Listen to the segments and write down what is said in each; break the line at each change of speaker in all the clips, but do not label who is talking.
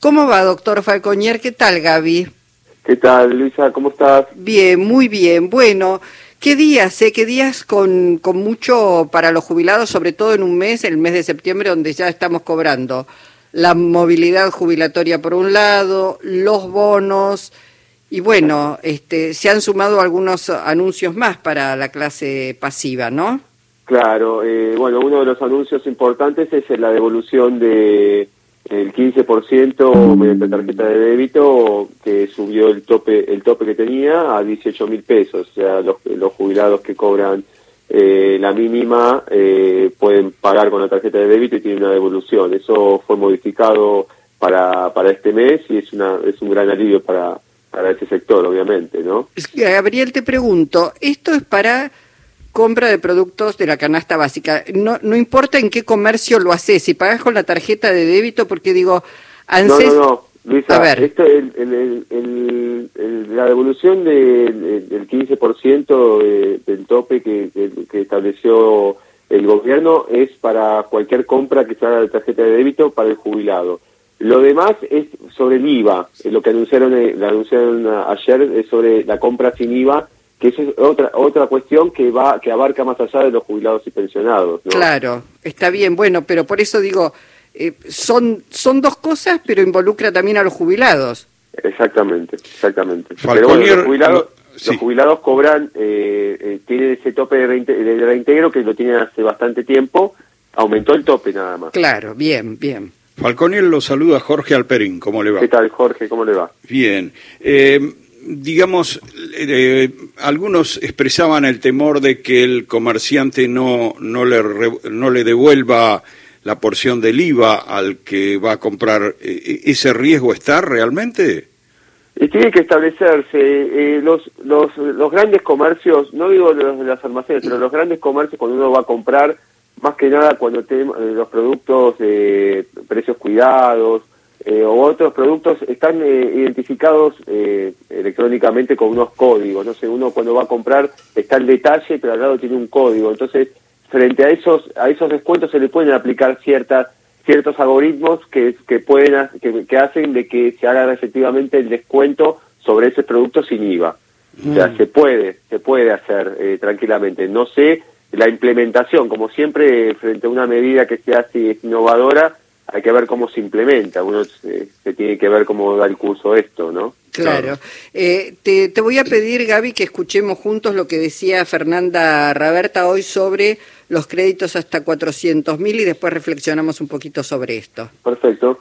¿Cómo va, doctor Falconier? ¿Qué tal, Gaby?
¿Qué tal, Luisa? ¿Cómo estás?
Bien, muy bien. Bueno, ¿qué días, eh? ¿Qué días con, con mucho para los jubilados, sobre todo en un mes, el mes de septiembre, donde ya estamos cobrando la movilidad jubilatoria por un lado, los bonos, y bueno, este, se han sumado algunos anuncios más para la clase pasiva, ¿no?
Claro, eh, bueno, uno de los anuncios importantes es la devolución de el 15% mediante tarjeta de débito que subió el tope el tope que tenía a 18 mil pesos. O sea, los, los jubilados que cobran eh, la mínima eh, pueden pagar con la tarjeta de débito y tienen una devolución. Eso fue modificado para, para este mes y es, una, es un gran alivio para, para ese sector, obviamente, ¿no?
Gabriel, te pregunto, ¿esto es para compra de productos de la canasta básica. No, no importa en qué comercio lo haces, si pagas con la tarjeta de débito, porque digo,
ANSES... No, no, no, Luisa, a ver. Esto, el, el, el, la devolución del 15% del tope que, que, estableció el gobierno es para cualquier compra que se haga de tarjeta de débito para el jubilado. Lo demás es sobre el IVA, lo que anunciaron, eh, lo anunciaron ayer es sobre la compra sin IVA que esa es otra otra cuestión que va que abarca más allá de los jubilados y pensionados
claro está bien bueno pero por eso digo eh, son son dos cosas pero involucra también a los jubilados
exactamente exactamente pero bueno, los jubilados los jubilados cobran eh, eh, tienen ese tope de, reintegro que lo tienen hace bastante tiempo aumentó el tope nada más
claro bien bien
Falconier lo saluda Jorge Alperín, ¿cómo le va?
¿Qué tal, Jorge? ¿Cómo le va?
Bien. Eh, digamos, eh, algunos expresaban el temor de que el comerciante no, no, le, no le devuelva la porción del IVA al que va a comprar. Eh, ¿Ese riesgo está realmente?
tiene que establecerse. Eh, los, los, los grandes comercios, no digo los de las almacenes, pero los grandes comercios cuando uno va a comprar, más que nada cuando tenemos los productos de precios cuidados, eh, o otros productos están eh, identificados eh, electrónicamente con unos códigos. No sé, uno cuando va a comprar está el detalle, pero al lado tiene un código. Entonces, frente a esos a esos descuentos se le pueden aplicar ciertas ciertos algoritmos que que pueden que, hacen de que se haga efectivamente el descuento sobre ese producto sin IVA. O sea, mm. se puede se puede hacer tranquilamente. No sé la implementación, como siempre, frente a una medida que se hace innovadora hay que ver cómo se implementa, uno se, tiene que ver cómo da el curso esto, ¿no?
Claro. Eh, te, te, voy a pedir, Gaby, que escuchemos juntos lo que decía Fernanda Raberta hoy sobre los créditos hasta 400 mil y después reflexionamos un poquito sobre esto.
Perfecto.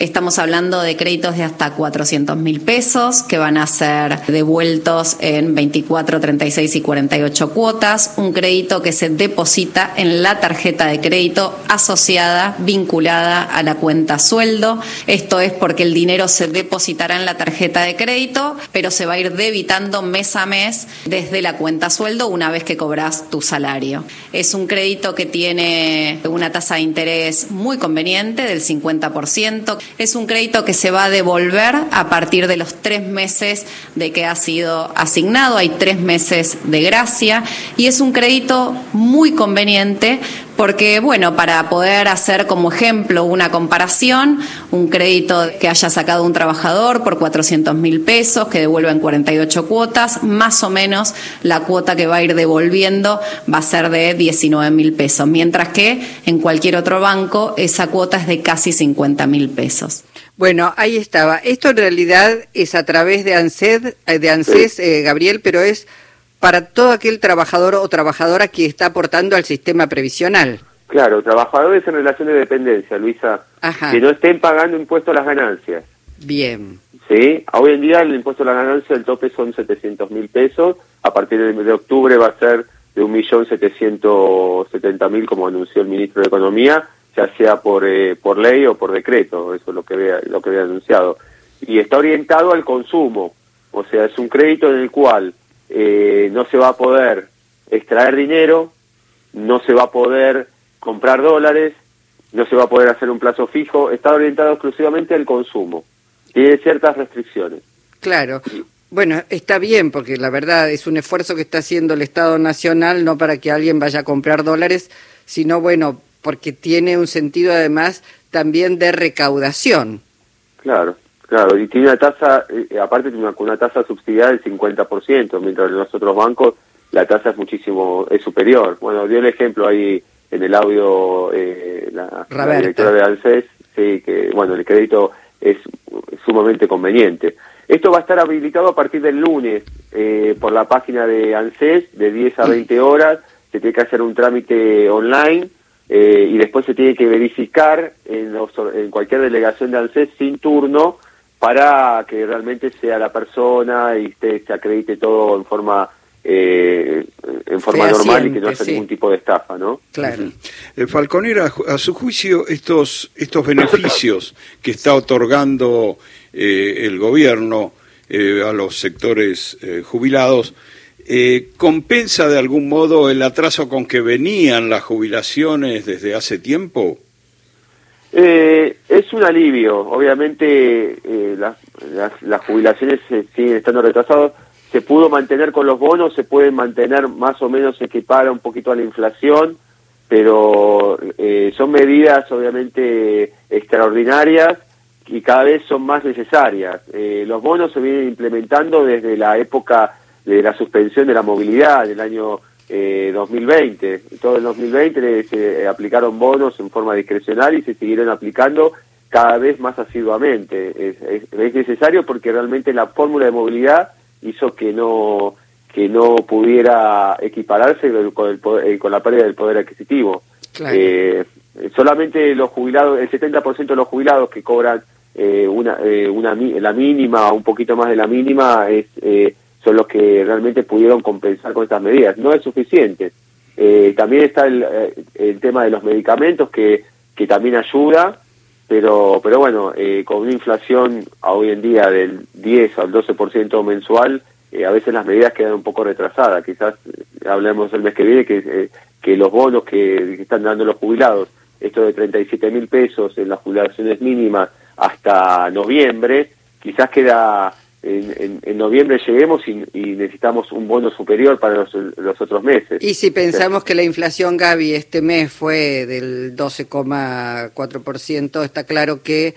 Estamos hablando de créditos de hasta 400 mil pesos que van a ser devueltos en 24, 36 y 48 cuotas. Un crédito que se deposita en la tarjeta de crédito asociada, vinculada a la cuenta sueldo. Esto es porque el dinero se depositará en la tarjeta de crédito, pero se va a ir debitando mes a mes desde la cuenta sueldo una vez que cobras tu salario. Es un crédito que tiene una tasa de interés muy conveniente del 50% es un crédito que se va a devolver a partir de los tres meses de que ha sido asignado. Hay tres meses de gracia y es un crédito muy conveniente porque, bueno, para poder hacer como ejemplo una comparación, un crédito que haya sacado un trabajador por 400 mil pesos, que devuelva en 48 cuotas, más o menos la cuota que va a ir devolviendo va a ser de 19 mil pesos, mientras que en cualquier otro banco esa cuota es de casi 50 mil pesos.
Bueno, ahí estaba. Esto en realidad es a través de ANSES, eh, de ANSES eh, Gabriel, pero es para todo aquel trabajador o trabajadora que está aportando al sistema previsional.
Claro, trabajadores en relación de dependencia, Luisa, que no estén pagando impuestos a las ganancias.
Bien.
Sí, hoy en día el impuesto a la ganancia, el tope son 700 mil pesos, a partir de, octubre va a ser de 1.770.000 como anunció el ministro de Economía, ya sea por, eh, por ley o por decreto, eso es lo que había, lo que había anunciado. Y está orientado al consumo, o sea, es un crédito en el cual eh, no se va a poder extraer dinero, no se va a poder comprar dólares, no se va a poder hacer un plazo fijo, está orientado exclusivamente al consumo. Tiene ciertas restricciones.
Claro. Bueno, está bien, porque la verdad es un esfuerzo que está haciendo el Estado Nacional, no para que alguien vaya a comprar dólares, sino, bueno, porque tiene un sentido además también de recaudación.
Claro, claro, y tiene una tasa, eh, aparte tiene una, una tasa subsidiada del 50%, mientras en los otros bancos la tasa es muchísimo, es superior. Bueno, dio el ejemplo ahí en el audio eh, la, la, directora de ANSES, sí, que bueno, el crédito es sumamente conveniente. Esto va a estar habilitado a partir del lunes eh, por la página de ANSES de 10 a 20 horas, se tiene que hacer un trámite online eh, y después se tiene que verificar en, en cualquier delegación de ANSES sin turno para que realmente sea la persona y se, se acredite todo en forma eh, en forma normal y que no haya ningún tipo de estafa, ¿no?
Claro.
Eh, Falconera, a su juicio, estos, estos beneficios que está otorgando eh, el gobierno eh, a los sectores eh, jubilados, eh, ¿compensa de algún modo el atraso con que venían las jubilaciones desde hace tiempo?
Eh, es un alivio. Obviamente eh, las, las, las, jubilaciones siguen estando retrasadas. Se pudo mantener con los bonos, se pueden mantener más o menos, equipara un poquito a la inflación, pero eh, son medidas obviamente extraordinarias y cada vez son más necesarias. Eh, los bonos se vienen implementando desde la época de la suspensión de la movilidad del año eh, 2020. Todo el 2020 se aplicaron bonos en forma discrecional y se siguieron aplicando cada vez más asiduamente. Es, es, es necesario porque realmente la fórmula de movilidad hizo que no que no pudiera equipararse con, el poder, eh, con la pérdida del poder adquisitivo.
Claro.
Eh, solamente los jubilados, el 70% de los jubilados que cobran eh, una, eh, una la mínima, un poquito más de la mínima, es, eh, son los que realmente pudieron compensar con estas medidas. No es suficiente. Eh, también está el, eh, tema de los medicamentos que, que también ayuda, pero, pero bueno, eh, con una inflación hoy en día del 10 al 12% mensual, eh, a veces las medidas quedan un poco retrasadas. Quizás eh, hablemos el mes que viene que, que los bonos que, que, están dando los jubilados, esto de 37 mil pesos en las jubilaciones mínimas hasta noviembre, quizás queda en, en, noviembre lleguemos y, necesitamos un bono superior para los, otros meses.
Y si pensamos que la inflación, Gaby, este mes fue del 12,4%, está claro que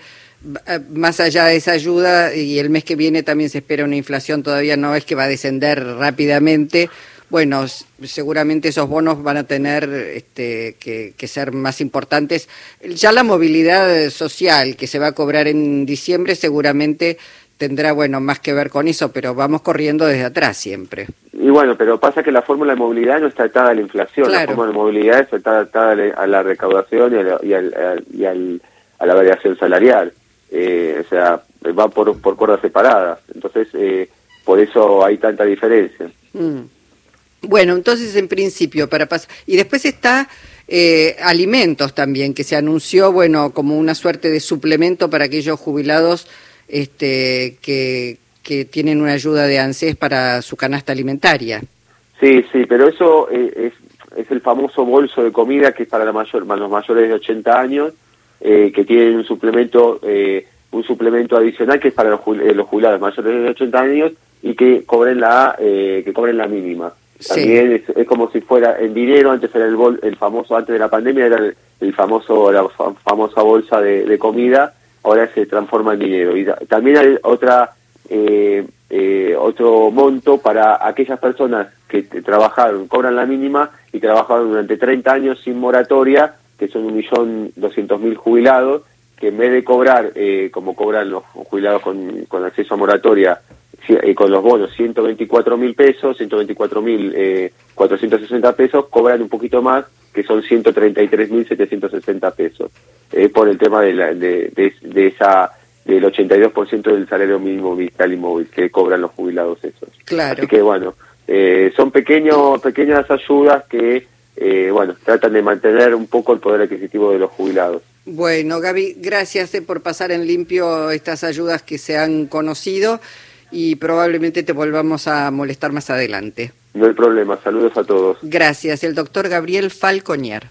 eh, más allá de esa ayuda y el mes que viene también se espera una inflación, todavía no es que va a descender rápidamente. Bueno, seguramente esos bonos van a tener este, que, ser más importantes. Ya la movilidad social que se va a cobrar en diciembre seguramente tendrá, bueno, más que ver con eso, pero vamos corriendo desde atrás siempre.
Y bueno, pero pasa que la fórmula de movilidad no está atada a la inflación,
claro.
la fórmula de movilidad está atada a la recaudación y a la, y al, y al, a la variación salarial. Eh, o sea, va por, por cuerdas separadas. Entonces, eh, por eso hay tanta diferencia.
Mm. Bueno, entonces en principio, para pasar. Y después está eh, alimentos también, que se anunció, bueno, como una suerte de suplemento para aquellos jubilados este, que, que tienen una ayuda de ANSES para su canasta alimentaria.
Sí, sí, pero eso eh, es, es el famoso bolso de comida que es para, la mayor, para los mayores de 80 años, eh, que tienen un suplemento eh, un suplemento adicional que es para los, los jubilados mayores de 80 años y que cobren la que cobren la mínima. También sí. es, es, como si fuera en dinero, antes era el, bol, el famoso, antes de la pandemia era el, el famoso, la famosa bolsa de, de, comida, ahora se transforma en dinero. Y también hay otra, eh, eh, otro monto para aquellas personas que trabajaron, cobran la mínima y trabajaron durante 30 años sin moratoria, que son un millón doscientos mil jubilados, que en vez de cobrar, eh, como cobran los jubilados con, con acceso a moratoria, con los bonos 124 mil pesos, 124 mil eh, 460 pesos, cobran un poquito más, que son 133 mil 760 pesos, eh, por el tema de, la, de, de, de esa del 82% del salario mínimo vital y móvil que cobran los jubilados esos.
Claro.
Así que bueno, eh, son pequeños pequeñas ayudas que eh, bueno tratan de mantener un poco el poder adquisitivo de los jubilados.
Bueno, Gaby, gracias eh, por pasar en limpio estas ayudas que se han conocido y probablemente te volvamos a molestar más adelante.
No hay problema, saludos a todos.
Gracias, el doctor Gabriel Falconier.